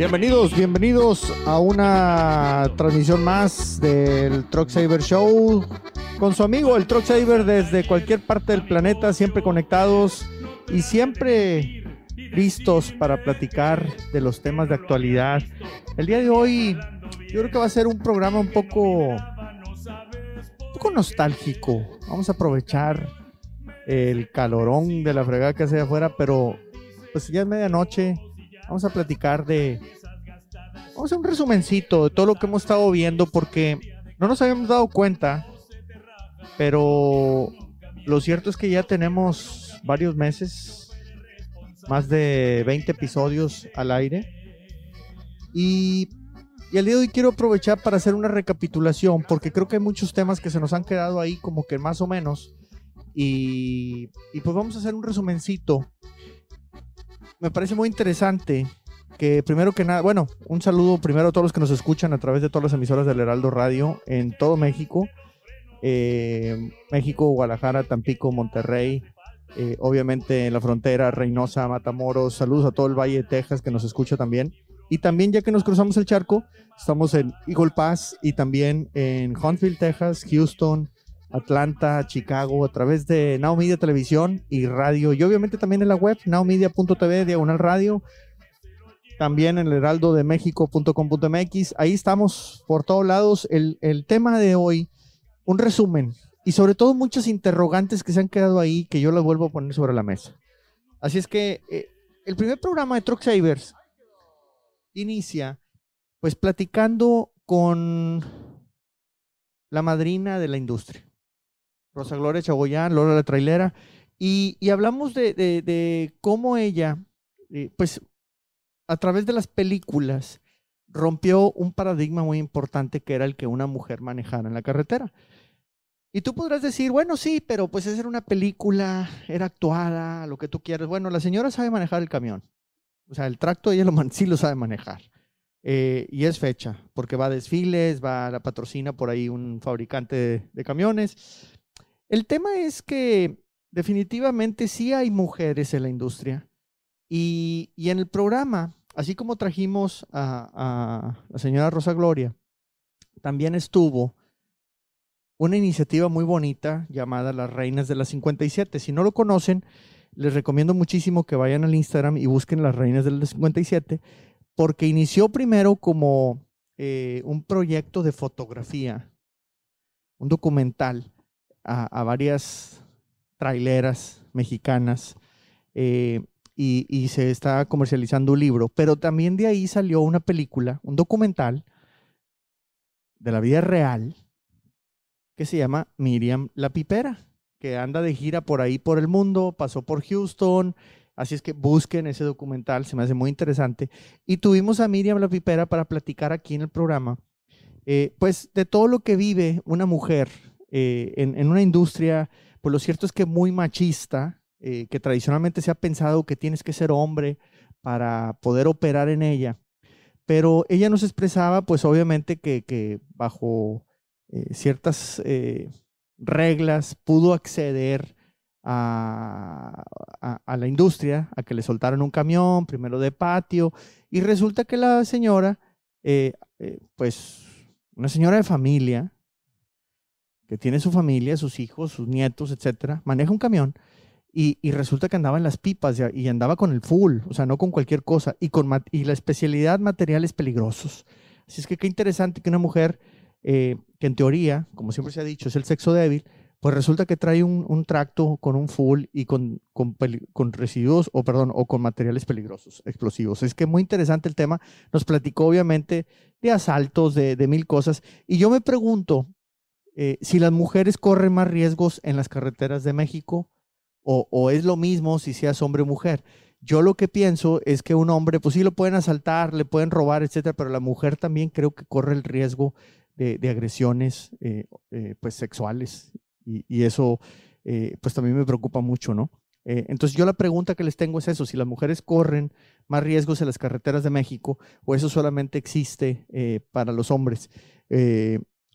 Bienvenidos, bienvenidos a una transmisión más del Truck Saver Show con su amigo el Truck Saver desde cualquier parte del planeta, siempre conectados y siempre listos para platicar de los temas de actualidad. El día de hoy yo creo que va a ser un programa un poco, un poco nostálgico. Vamos a aprovechar el calorón de la fregada que hace afuera, pero pues ya es medianoche. Vamos a platicar de. Vamos a hacer un resumencito de todo lo que hemos estado viendo, porque no nos habíamos dado cuenta, pero lo cierto es que ya tenemos varios meses, más de 20 episodios al aire. Y, y el día de hoy quiero aprovechar para hacer una recapitulación, porque creo que hay muchos temas que se nos han quedado ahí como que más o menos. Y, y pues vamos a hacer un resumencito me parece muy interesante que primero que nada, bueno, un saludo primero a todos los que nos escuchan a través de todas las emisoras del Heraldo Radio en todo México. Eh, México, Guadalajara, Tampico, Monterrey, eh, obviamente en la frontera, Reynosa, Matamoros, saludos a todo el Valle de Texas que nos escucha también. Y también ya que nos cruzamos el charco, estamos en Eagle Pass y también en Huntsville, Texas, Houston, Atlanta, Chicago, a través de Now Media Televisión y radio. Y obviamente también en la web, nowmedia.tv, diagonal radio. También en el heraldo de México.com.mx. Ahí estamos por todos lados. El, tema de hoy, un resumen. Y sobre todo muchas interrogantes que se han quedado ahí que yo las vuelvo a poner sobre la mesa. Así es que eh, el primer programa de Truck Savers inicia pues platicando con la madrina de la industria. Rosa Gloria Chagoyán, Lola la Trailera, y, hablamos de, cómo ella, eh, pues a través de las películas, rompió un paradigma muy importante que era el que una mujer manejara en la carretera. Y tú podrás decir, bueno, sí, pero pues esa era una película, era actuada, lo que tú quieras. Bueno, la señora sabe manejar el camión. O sea, el tracto ella lo, sí lo sabe manejar. Eh, y es fecha, porque va a desfiles, va a la patrocina por ahí un fabricante de camiones. El tema es que definitivamente sí hay mujeres en la industria. Y, en el programa, así como trajimos a, la señora Rosa Gloria, también estuvo una iniciativa muy bonita llamada Las Reinas de las 57. Si no lo conocen, les recomiendo muchísimo que vayan al Instagram y busquen Las Reinas de las 57, porque inició primero como eh, un proyecto de fotografía, un documental a, varias traileras mexicanas eh, y, se está comercializando un libro, pero también de ahí salió una película, un documental de la vida real que se llama Miriam la Pipera, que anda de gira por ahí por el mundo, pasó por Houston, así es que busquen ese documental, se me hace muy interesante. Y tuvimos a Miriam la Pipera para platicar aquí en el programa, eh, pues de todo lo que vive una mujer eh, en, una industria, pues lo cierto es que muy machista, eh, que tradicionalmente se ha pensado que tienes que ser hombre para poder operar en ella. Pero ella nos expresaba, pues obviamente que, bajo eh, ciertas reglas pudo acceder a, a, la industria, a que le soltaran un camión, primero de patio, y resulta que la señora, pues una señora de familia, que tiene su familia, sus hijos, sus nietos, etcétera, maneja un camión y, resulta que andaba en las pipas y, andaba con el full, o sea, no con cualquier cosa, y, con y la especialidad materiales peligrosos. Así es que qué interesante que una mujer eh, que en teoría, como siempre se ha dicho, es el sexo débil, pues resulta que trae un, tracto con un full y con, con, residuos, o perdón, o con materiales peligrosos, explosivos. Es que muy interesante el tema. Nos platicó obviamente de asaltos, de, de mil cosas. Y yo me pregunto, eh, si las mujeres corren más riesgos en las carreteras de México o, es lo mismo si seas hombre o mujer. Yo lo que pienso es que un hombre, pues sí lo pueden asaltar, le pueden robar, etcétera, pero la mujer también creo que corre el riesgo de, agresiones eh, eh, pues sexuales y, eso pues también me preocupa mucho, ¿no? entonces yo la pregunta que les tengo es eso, si las mujeres corren más riesgos en las carreteras de México o eso solamente existe para los hombres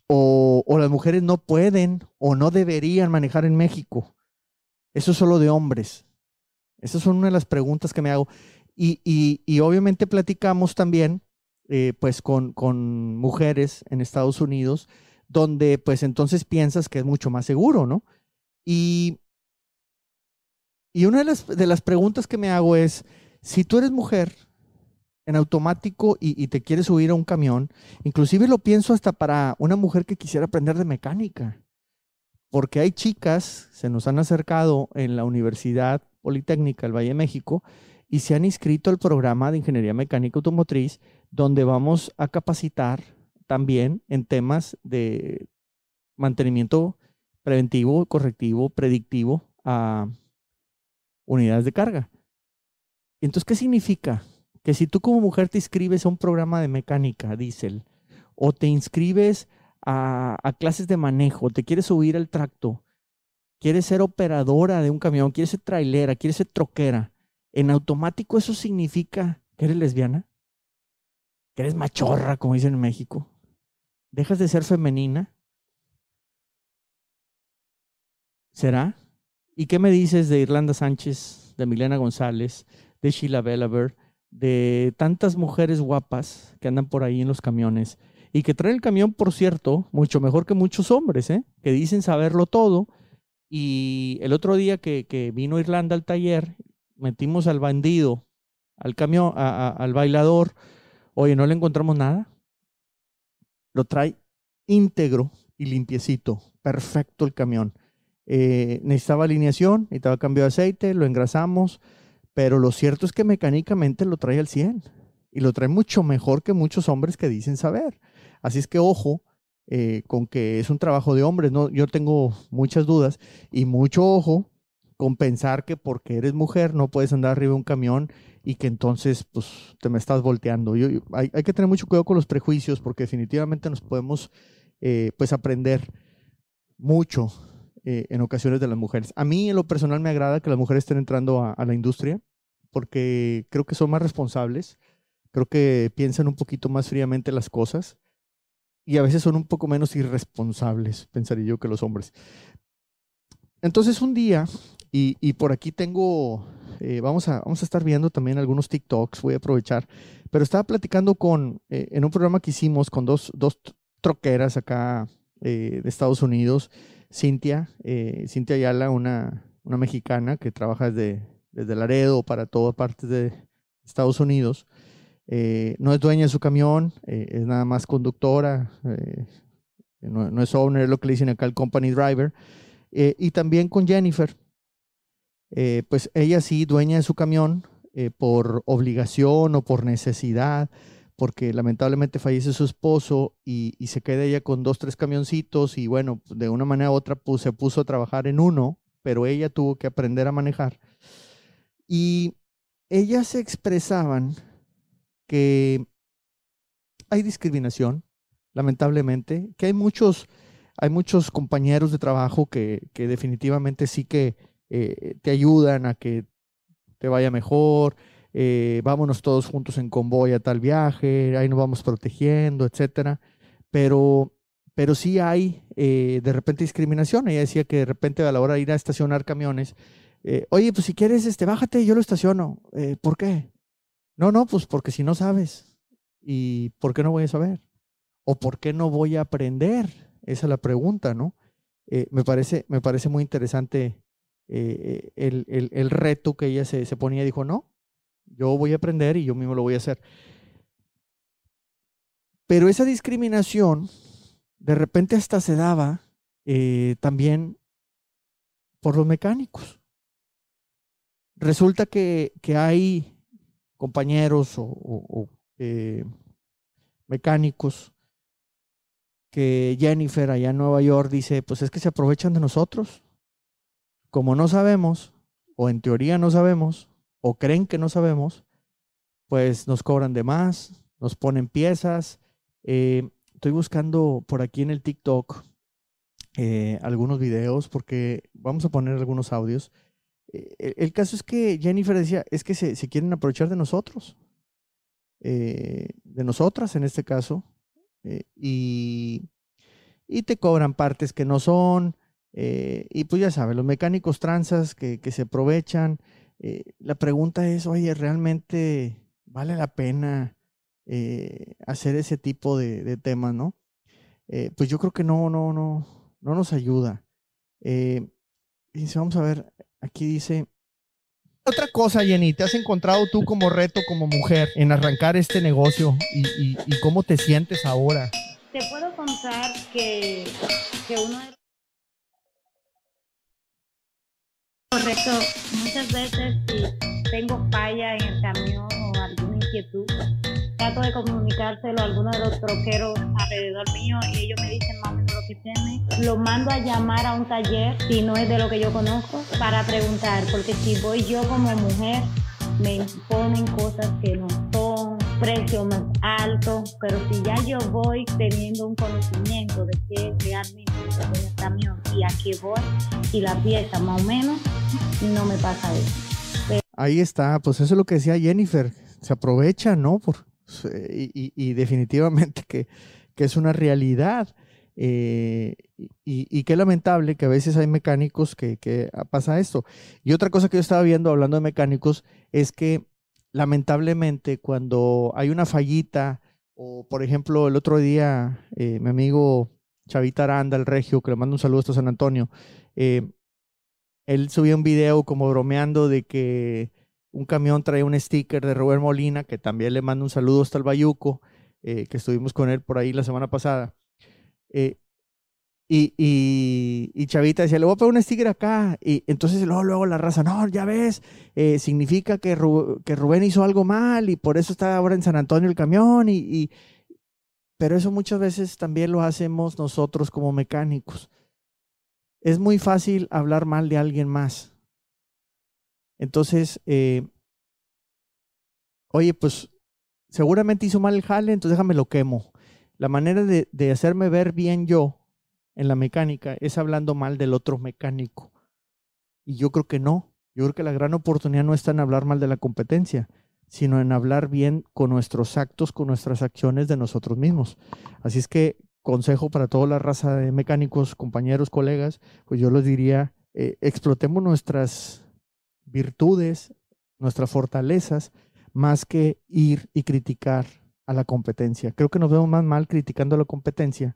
o, las mujeres no pueden o no deberían manejar en México. Eso es solo de hombres. Esas son una de las preguntas que me hago. Y, obviamente platicamos también eh, pues con, con, mujeres en Estados Unidos, donde pues entonces piensas que es mucho más seguro, ¿no? Y, y una de las, de las preguntas que me hago es, si tú eres mujer en automático y, y, te quieres subir a un camión, inclusive lo pienso hasta para una mujer que quisiera aprender de mecánica, porque hay chicas, se nos han acercado en la Universidad Politécnica del Valle de México, y se han inscrito al programa de Ingeniería Mecánica Automotriz, donde vamos a capacitar también en temas de mantenimiento preventivo, correctivo, predictivo a unidades de carga. Entonces, ¿qué significa? Que si tú como mujer te inscribes a un programa de mecánica, diésel, o te inscribes a, clases de manejo, te quieres subir al tracto, quieres ser operadora de un camión, quieres ser trailera, quieres ser troquera, en automático eso significa que eres lesbiana, que eres machorra, como dicen en México. Dejas de ser femenina. ¿Será? ¿Y qué me dices de Irlanda Sánchez, de Milena González, de Sheila Belaver, de tantas mujeres guapas que andan por ahí en los camiones y que traen el camión, por cierto, mucho mejor que muchos hombres, ¿eh? que dicen saberlo todo. Y el otro día que, que vino Irlanda al taller, metimos al bandido, al camión, al bailador, oye, no le encontramos nada. Lo trae íntegro y limpiecito, perfecto el camión. Eh, necesitaba alineación, necesitaba cambio de aceite, lo engrasamos, pero lo cierto es que mecánicamente lo trae al 100 y lo trae mucho mejor que muchos hombres que dicen saber. Así es que ojo eh, con que es un trabajo de hombres, ¿no? yo tengo muchas dudas y mucho ojo compensar que porque eres mujer no puedes andar arriba de un camión y que entonces pues te me estás volteando. Yo, hay, que tener mucho cuidado con los prejuicios porque definitivamente nos podemos eh, pues aprender mucho eh, en ocasiones de las mujeres. A mí en lo personal me agrada que las mujeres estén entrando a, a la industria porque creo que son más responsables, creo que piensan un poquito más fríamente las cosas y a veces son un poco menos irresponsables, pensaría yo, que los hombres. Entonces un día y, por aquí tengo, eh, vamos, a, vamos a estar viendo también algunos TikToks, voy a aprovechar, pero estaba platicando con, eh, en un programa que hicimos con dos, dos troqueras acá eh, de Estados Unidos, Cintia, Cintia Ayala, una, una mexicana que trabaja desde, desde Laredo para todas partes de Estados Unidos. No es dueña de su camión, es nada más conductora, no, no, es owner, es lo que le dicen acá el company driver. y también con Jennifer, eh, pues ella sí, dueña de su camión, eh, por obligación o por necesidad, porque lamentablemente fallece su esposo y, se queda ella con dos, tres camioncitos y bueno, de una manera u otra pues, se puso a trabajar en uno, pero ella tuvo que aprender a manejar. Y ellas se expresaban que hay discriminación, lamentablemente, que hay muchos, hay muchos compañeros de trabajo que, definitivamente sí que eh, te ayudan a que te vaya mejor, eh, vámonos todos juntos en convoy a tal viaje, ahí nos vamos protegiendo, etcétera. Pero, pero sí hay eh, de repente discriminación. Ella decía que de repente a la hora de ir a estacionar camiones, oye, pues si quieres, este, bájate, yo lo estaciono. ¿Por qué? No, no, pues porque si no sabes. ¿Y por qué no voy a saber? ¿O por qué no voy a aprender? Esa es la pregunta, ¿no? me, parece, me parece muy interesante eh, el, reto que ella se, ponía, dijo, no, yo voy a aprender y yo mismo lo voy a hacer. Pero esa discriminación de repente hasta se daba eh, también por los mecánicos. Resulta que, hay compañeros o, eh, mecánicos que Jennifer allá en Nueva York dice, pues es que se aprovechan de nosotros como no sabemos, o en teoría no sabemos, o creen que no sabemos, pues nos cobran de más, nos ponen piezas. Eh, estoy buscando por aquí en el TikTok eh, algunos videos porque vamos a poner algunos audios. Eh, el, caso es que Jennifer decía, es que se, quieren aprovechar de nosotros, de nosotras en este caso, y, y te cobran partes que no son, eh, y pues ya sabes, los mecánicos transas que, se aprovechan, Eh, la pregunta es, oye, ¿realmente vale la pena hacer ese tipo de, temas, no? pues yo creo que no, no, no, no nos ayuda. Eh, vamos a ver, aquí dice, otra cosa, Jenny, ¿te has encontrado tú como reto, como mujer, en arrancar este negocio y, cómo te sientes ahora? Te puedo contar que, que uno de Correcto, muchas veces si tengo falla en el camión o alguna inquietud, trato de comunicárselo a alguno de los troqueros alrededor mío y ellos me dicen lo que tiene. Lo mando a llamar a un taller si no es de lo que yo conozco para preguntar, porque si voy yo como mujer me imponen cosas que no son, precio más alto, pero si ya yo voy teniendo un conocimiento de qué realmente es el camión y a qué voy y la pieza más o menos, no me pasa eso. Ahí está, pues eso es lo que decía Jennifer, se aprovecha, ¿no? Por, y, definitivamente que, es una realidad. Eh, y, qué lamentable que a veces hay mecánicos que, pasa esto. Y otra cosa que yo estaba viendo hablando de mecánicos es que lamentablemente cuando hay una fallita, o por ejemplo el otro día eh, mi amigo Chavita Aranda, el regio, que le mando un saludo hasta San Antonio, eh, él subió un video como bromeando de que un camión trae un sticker de Robert Molina, que también le mando un saludo hasta el Bayuco, que estuvimos con él por ahí la semana pasada. Eh, y, y, Chavita decía, le voy a poner un sticker acá. Y entonces luego, luego la raza, no, ya ves, eh, significa que, Rubén hizo algo mal y por eso está ahora en San Antonio el camión. Y, y, Pero eso muchas veces también lo hacemos nosotros como mecánicos. Es muy fácil hablar mal de alguien más. Entonces, eh, oye, pues seguramente hizo mal el jale, entonces déjame lo quemo. La manera de, de, hacerme ver bien yo en la mecánica es hablando mal del otro mecánico. Y yo creo que no. Yo creo que la gran oportunidad no está en hablar mal de la competencia, sino en hablar bien con nuestros actos, con nuestras acciones de nosotros mismos. Así es que consejo para toda la raza de mecánicos, compañeros, colegas, pues yo les diría, eh, explotemos nuestras virtudes, nuestras fortalezas, más que ir y criticar a la competencia. Creo que nos vemos más mal criticando a la competencia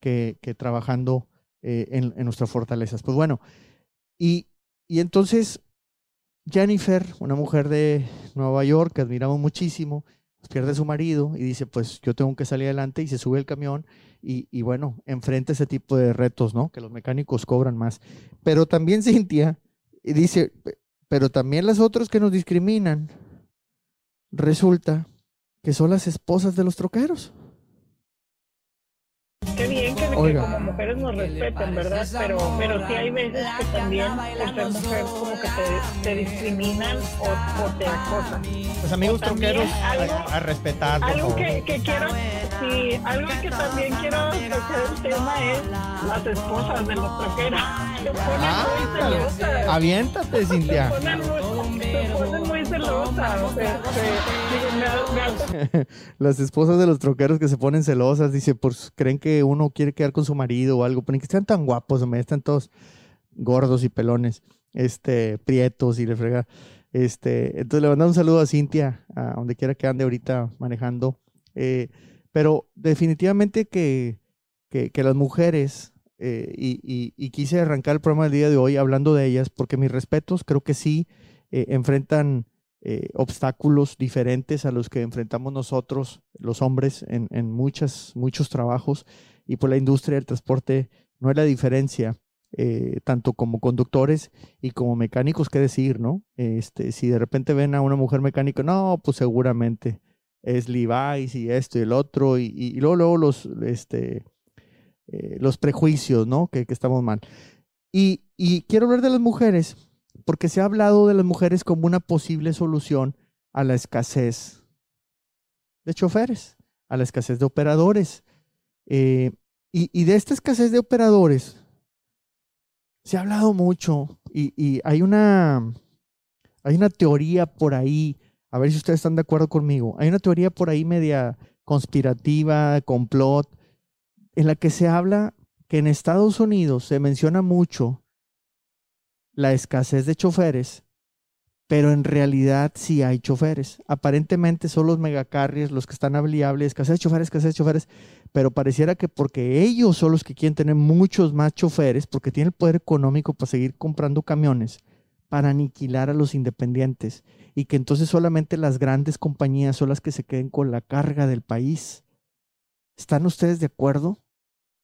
que, trabajando eh, en, nuestras fortalezas. Pues bueno, y, y entonces Jennifer, una mujer de Nueva York que admiramos muchísimo, pues pierde a su marido y dice, pues yo tengo que salir adelante y se sube el camión y, y, bueno, enfrenta ese tipo de retos, ¿no? Que los mecánicos cobran más. Pero también Cintia dice, pero también las otras que nos discriminan, resulta que son las esposas de los troqueros. Qué bien que, como mujeres nos respeten, ¿verdad? Pero, pero sí hay veces que también por ser mujer como que te, te discriminan o, te acosan. Pues amigos troqueros, a, respetar. Algo que, que, quiero, sí, algo que también quiero tocar el tema es las esposas de los troqueros. Se ponen ah, muy celosas. Aviéntate, Cintia. Se ponen muy, se ponen las esposas de los troqueros que se ponen celosas, dice, pues creen que uno quiere quedar con su marido o algo, pero que están tan guapos, me están todos gordos y pelones, este, prietos y le frega. Este, entonces le mandamos un saludo a Cintia, a donde quiera que ande ahorita manejando. Eh, pero definitivamente que, que, las mujeres, eh, y, quise arrancar el programa del día de hoy hablando de ellas, porque mis respetos creo que sí eh, enfrentan obstáculos diferentes a los que enfrentamos nosotros, los hombres, en, muchas, muchos trabajos y por la industria del transporte no es la diferencia, eh, tanto como conductores y como mecánicos, qué decir, ¿no? Este, si de repente ven a una mujer mecánica, no, pues seguramente es Levi's y esto y el otro, y, luego, luego los, este, eh, los prejuicios, ¿no? Que, que estamos mal. Y, y quiero hablar de las mujeres, porque se ha hablado de las mujeres como una posible solución a la escasez de choferes, a la escasez de operadores. Eh, y, de esta escasez de operadores se ha hablado mucho y, hay, una, hay una teoría por ahí, a ver si ustedes están de acuerdo conmigo, hay una teoría por ahí media conspirativa, complot, en la que se habla que en Estados Unidos se menciona mucho la escasez de choferes pero en realidad sí hay choferes. Aparentemente son los megacarriers los que están habiliables, escasez de choferes, escasez de choferes, pero pareciera que porque ellos son los que quieren tener muchos más choferes, porque tienen el poder económico para seguir comprando camiones, para aniquilar a los independientes y que entonces solamente las grandes compañías son las que se queden con la carga del país. ¿Están ustedes de acuerdo?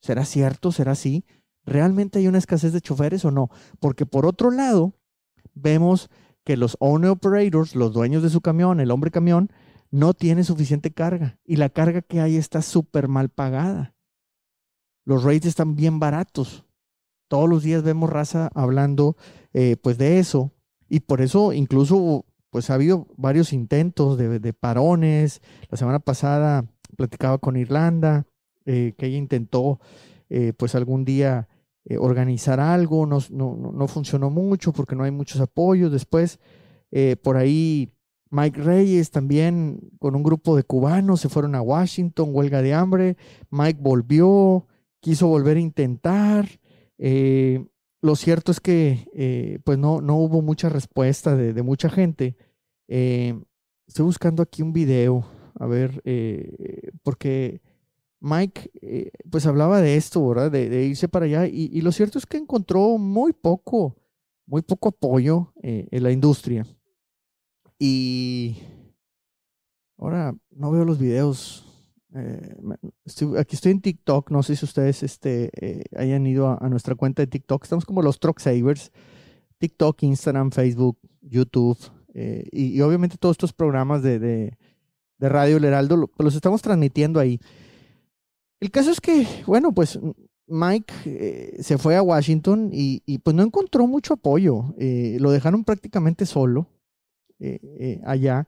¿Será cierto? ¿Será así? ¿Realmente hay una escasez de choferes o no? Porque por otro lado, vemos que los owner operators, los dueños de su camión, el hombre camión, no tiene suficiente carga y la carga que hay está súper mal pagada. Los rates están bien baratos. Todos los días vemos raza hablando eh, pues de eso y por eso incluso pues ha habido varios intentos de, parones. La semana pasada platicaba con Irlanda eh, que ella intentó eh, pues algún día eh, organizar algo, no, no, funcionó mucho porque no hay muchos apoyos. Después, eh, por ahí, Mike Reyes también con un grupo de cubanos se fueron a Washington, huelga de hambre. Mike volvió, quiso volver a intentar. Eh, lo cierto es que pues no, no hubo mucha respuesta de, de mucha gente. estoy buscando aquí un video, a ver, porque Mike, eh, pues hablaba de esto, ¿verdad? De, irse para allá y, lo cierto es que encontró muy poco, muy poco apoyo eh, en la industria. Y ahora no veo los videos. Eh, aquí estoy en TikTok, no sé si ustedes este, hayan ido a, nuestra cuenta de TikTok. Estamos como los Truck Savers. TikTok, Instagram, Facebook, YouTube y, obviamente todos estos programas de, de, Radio El Heraldo los estamos transmitiendo ahí. El caso es que, bueno, pues Mike eh, se fue a Washington y, pues no encontró mucho apoyo. Eh, lo dejaron prácticamente solo eh, allá.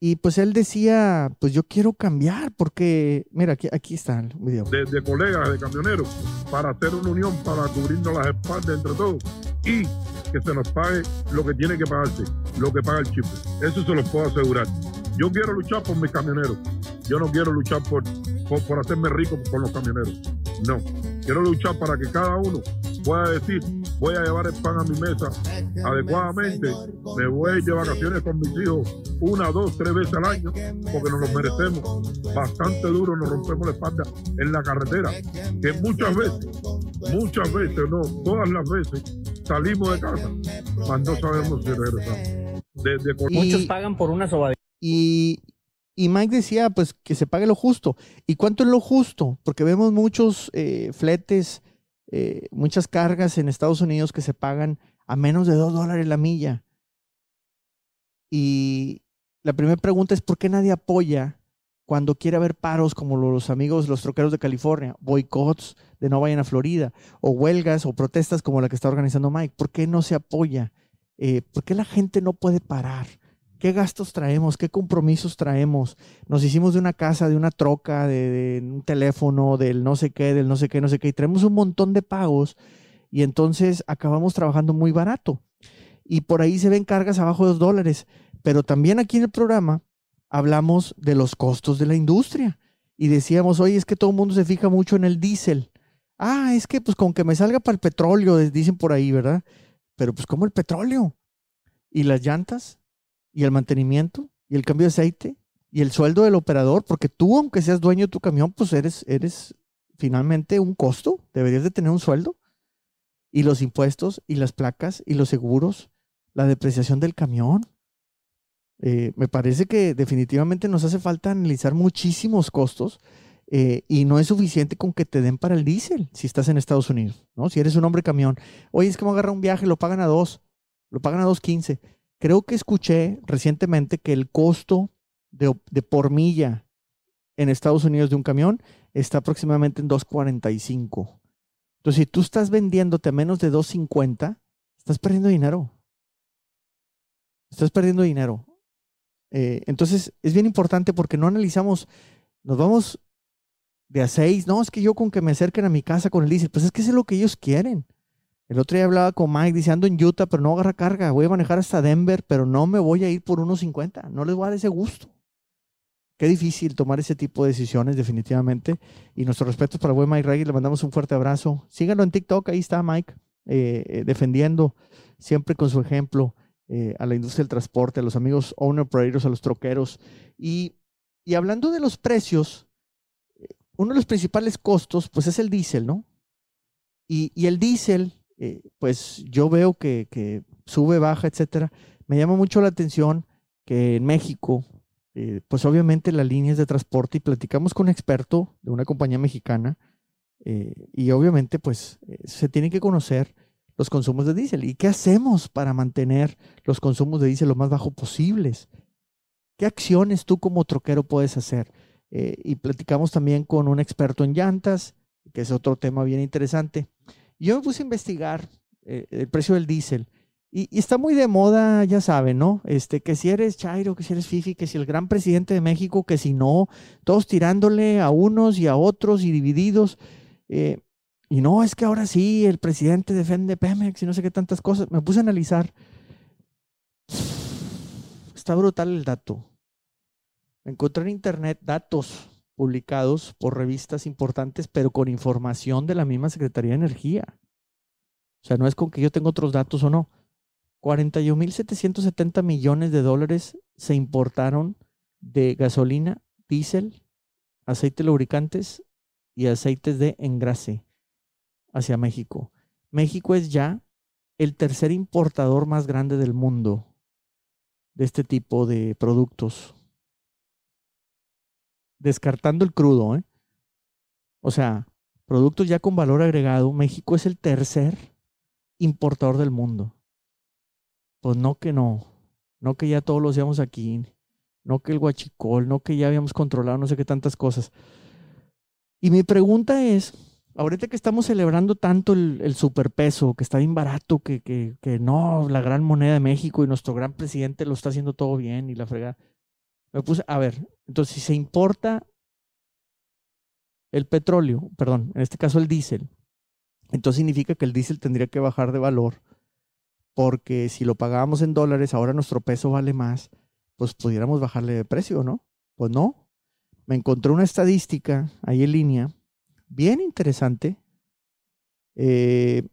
Y pues él decía, pues yo quiero cambiar porque, mira, aquí, aquí está el video. De, colegas, de camioneros, para hacer una unión, para cubrirnos las espaldas entre todos y que se nos pague lo que tiene que pagarse, lo que paga el chip. Eso se lo puedo asegurar. Yo quiero luchar por mis camioneros. Yo no quiero luchar por, por, hacerme rico con los camioneros. No. Quiero luchar para que cada uno pueda decir, voy a llevar el pan a mi mesa adecuadamente, me voy a ir de vacaciones con mis hijos una, dos, tres veces al año, porque nos lo merecemos. Bastante duro nos rompemos la espalda en la carretera, que muchas veces, muchas veces, no, todas las veces, salimos de casa, mas no sabemos si regresamos. Muchos pagan por una sobadilla. Y, y Mike decía, pues, que se pague lo justo. ¿Y cuánto es lo justo? Porque vemos muchos eh, fletes, eh, muchas cargas en Estados Unidos que se pagan a menos de dos dólares la milla. Y la primera pregunta es, ¿por qué nadie apoya cuando quiere haber paros como los amigos, los troqueros de California, boicots de no vayan a Florida, o huelgas o protestas como la que está organizando Mike? ¿Por qué no se apoya? Eh, ¿Por qué la gente no puede parar? ¿Qué gastos traemos? ¿Qué compromisos traemos? Nos hicimos de una casa, de una troca, de, un teléfono, del no sé qué, del no sé qué, no sé qué, y traemos un montón de pagos y entonces acabamos trabajando muy barato. Y por ahí se ven cargas abajo de dos dólares. Pero también aquí en el programa hablamos de los costos de la industria y decíamos, oye, es que todo el mundo se fija mucho en el diésel. Ah, es que pues con que me salga para el petróleo, dicen por ahí, ¿verdad? Pero pues como el petróleo. ¿Y las llantas? Y el mantenimiento y el cambio de aceite y el sueldo del operador, porque tú, aunque seas dueño de tu camión, pues eres, eres finalmente un costo, deberías de tener un sueldo. Y los impuestos y las placas y los seguros, la depreciación del camión. Eh, me parece que definitivamente nos hace falta analizar muchísimos costos eh, y no es suficiente con que te den para el diésel si estás en Estados Unidos, ¿no? Si eres un hombre camión. Oye, es que me agarra un viaje, lo pagan a dos, lo pagan a dos quince. Creo que escuché recientemente que el costo de, por milla en Estados Unidos de un camión está aproximadamente en 2.45. Entonces, si tú estás vendiéndote a menos de 2.50, estás perdiendo dinero. Estás perdiendo dinero. Eh, entonces, es bien importante porque no analizamos, nos vamos de a 6, no, es que yo con que me acerquen a mi casa con el diésel, pues es que es lo que ellos quieren. El otro día hablaba con Mike diciendo en Utah, pero no agarra carga. Voy a manejar hasta Denver, pero no me voy a ir por unos 50. No les voy a dar ese gusto. Qué difícil tomar ese tipo de decisiones, definitivamente. Y nuestro respeto para el buen Mike Reggie. Le mandamos un fuerte abrazo. Síganlo en TikTok. Ahí está Mike, eh, eh, defendiendo siempre con su ejemplo eh, a la industria del transporte, a los amigos owner operators, a los troqueros. Y, y hablando de los precios, uno de los principales costos, pues es el diésel, ¿no? Y, y el diésel, eh, pues yo veo que, sube, baja, etcétera. Me llama mucho la atención que en México, pues obviamente las líneas de transporte, y platicamos con un experto de una compañía mexicana, y obviamente pues se tiene que conocer los consumos de diésel. ¿Y qué hacemos para mantener los consumos de diésel lo más bajo posibles? ¿Qué acciones tú como troquero puedes hacer? Eh, y platicamos también con un experto en llantas, que es otro tema bien interesante. Yo me puse a investigar eh, el precio del diésel. Y, está muy de moda, ya saben, ¿no? Este, que si eres Chairo, que si eres Fifi, que si el gran presidente de México, que si no, todos tirándole a unos y a otros y divididos. Eh, y no, es que ahora sí, el presidente defiende Pemex y no sé qué tantas cosas. Me puse a analizar. Está brutal el dato. Encontré en internet datos publicados por revistas importantes, pero con información de la misma Secretaría de Energía. O sea, no es con que yo tenga otros datos o no. 41.770 millones de dólares se importaron de gasolina, diésel, aceite lubricantes y aceites de engrase hacia México. México es ya el tercer importador más grande del mundo de este tipo de productos. Descartando el crudo, ¿eh? O sea, productos ya con valor agregado, México es el tercer importador del mundo. Pues no que no, no que ya todos lo hacíamos aquí, no que el guachicol, no que ya habíamos controlado no sé qué tantas cosas. Y mi pregunta es, ahorita que estamos celebrando tanto el, superpeso, que está bien barato, que, que, que, no, la gran moneda de México y nuestro gran presidente lo está haciendo todo bien y la fregada. Me puse, a ver, entonces si se importa el petróleo, perdón, en este caso el diésel, entonces significa que el diésel tendría que bajar de valor, porque si lo pagábamos en dólares, ahora nuestro peso vale más, pues pudiéramos bajarle de precio, ¿no? Pues no. Me encontré una estadística ahí en línea bien interesante. Eh,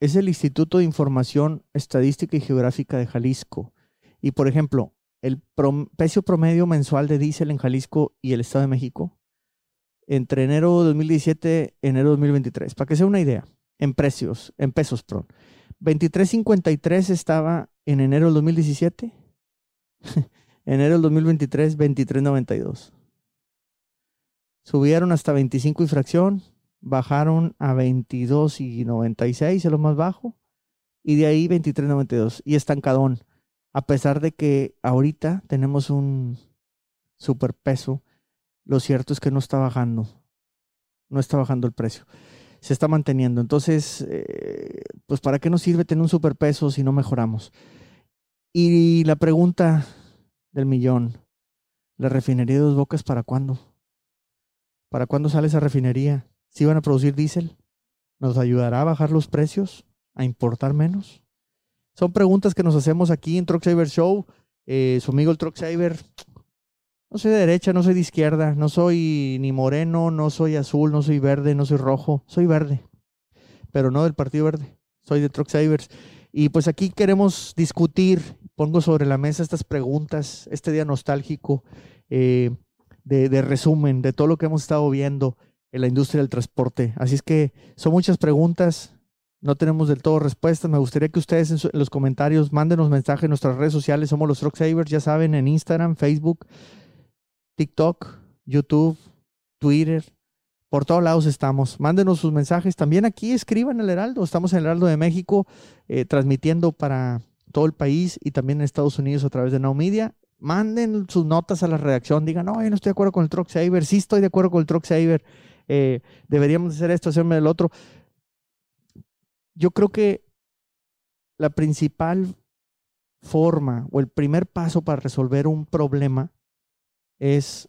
es el Instituto de Información Estadística y Geográfica de Jalisco. Y por ejemplo, el precio promedio mensual de diésel en Jalisco y el Estado de México entre enero de 2017 y enero de 2023. Para que sea una idea, en precios, en pesos, perdón. 23.53 estaba en enero del 2017. enero del 2023, 23.92. Subieron hasta 25 y fracción, bajaron a 22 y 96, es lo más bajo, y de ahí 23.92 y estancadón. A pesar de que ahorita tenemos un superpeso, lo cierto es que no está bajando, no está bajando el precio, se está manteniendo. Entonces, eh, pues ¿para qué nos sirve tener un superpeso si no mejoramos? Y la pregunta del millón, ¿la refinería de dos bocas para cuándo? ¿Para cuándo sale esa refinería? ¿Si van a producir diésel? ¿Nos ayudará a bajar los precios? ¿A importar menos? Son preguntas que nos hacemos aquí en Truck Saver Show. Eh, su amigo el Truck Saver. No soy de derecha, no soy de izquierda, no soy ni moreno, no soy azul, no soy verde, no soy rojo. Soy verde, pero no del Partido Verde. Soy de Truck Savers. Y pues aquí queremos discutir, pongo sobre la mesa estas preguntas, este día nostálgico. Eh, de, resumen de todo lo que hemos estado viendo en la industria del transporte. Así es que son muchas preguntas, no tenemos del todo respuestas. Me gustaría que ustedes en, los comentarios manden mensajes en nuestras redes sociales. Somos los Truck Savers, ya saben, en Instagram, Facebook, TikTok, YouTube, Twitter. Por todos lados estamos. Mándenos sus mensajes. También aquí escriban el Heraldo. Estamos en el Heraldo de México eh, transmitiendo para todo el país y también en Estados Unidos a través de Now Media manden sus notas a la redacción, digan, no, yo no estoy de acuerdo con el Truck Saver, sí estoy de acuerdo con el Truck Saver, eh, deberíamos hacer esto, hacerme el otro. Yo creo que la principal forma o el primer paso para resolver un problema es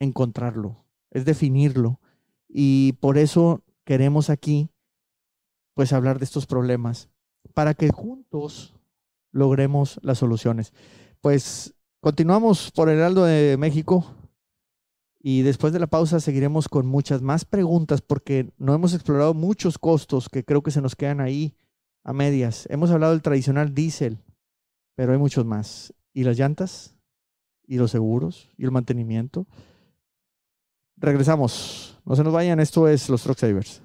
encontrarlo, es definirlo. Y por eso queremos aquí, pues, hablar de estos problemas, para que juntos logremos las soluciones. Pues Continuamos por Heraldo de México y después de la pausa seguiremos con muchas más preguntas porque no hemos explorado muchos costos que creo que se nos quedan ahí a medias. Hemos hablado del tradicional diésel, pero hay muchos más. ¿Y las llantas? ¿Y los seguros? ¿Y el mantenimiento? Regresamos. No se nos vayan, esto es los Truck Savers.